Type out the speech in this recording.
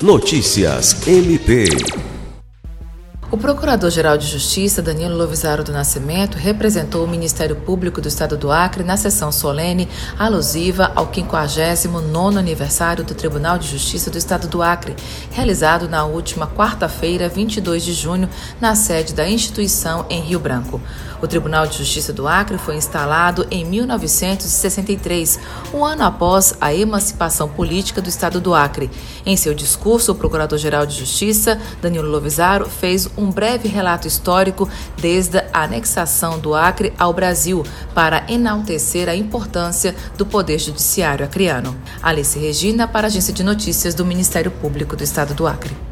Notícias MP. O Procurador-Geral de Justiça, Danilo Lovisaro do Nascimento, representou o Ministério Público do Estado do Acre na sessão solene alusiva ao 59º aniversário do Tribunal de Justiça do Estado do Acre, realizado na última quarta-feira, 22 de junho, na sede da instituição em Rio Branco. O Tribunal de Justiça do Acre foi instalado em 1963, um ano após a emancipação política do Estado do Acre. Em seu discurso, o Procurador-Geral de Justiça, Danilo Lovisaro, fez um breve relato histórico desde a anexação do Acre ao Brasil para enaltecer a importância do Poder Judiciário acreano. Alice Regina, para a Agência de Notícias do Ministério Público do Estado do Acre.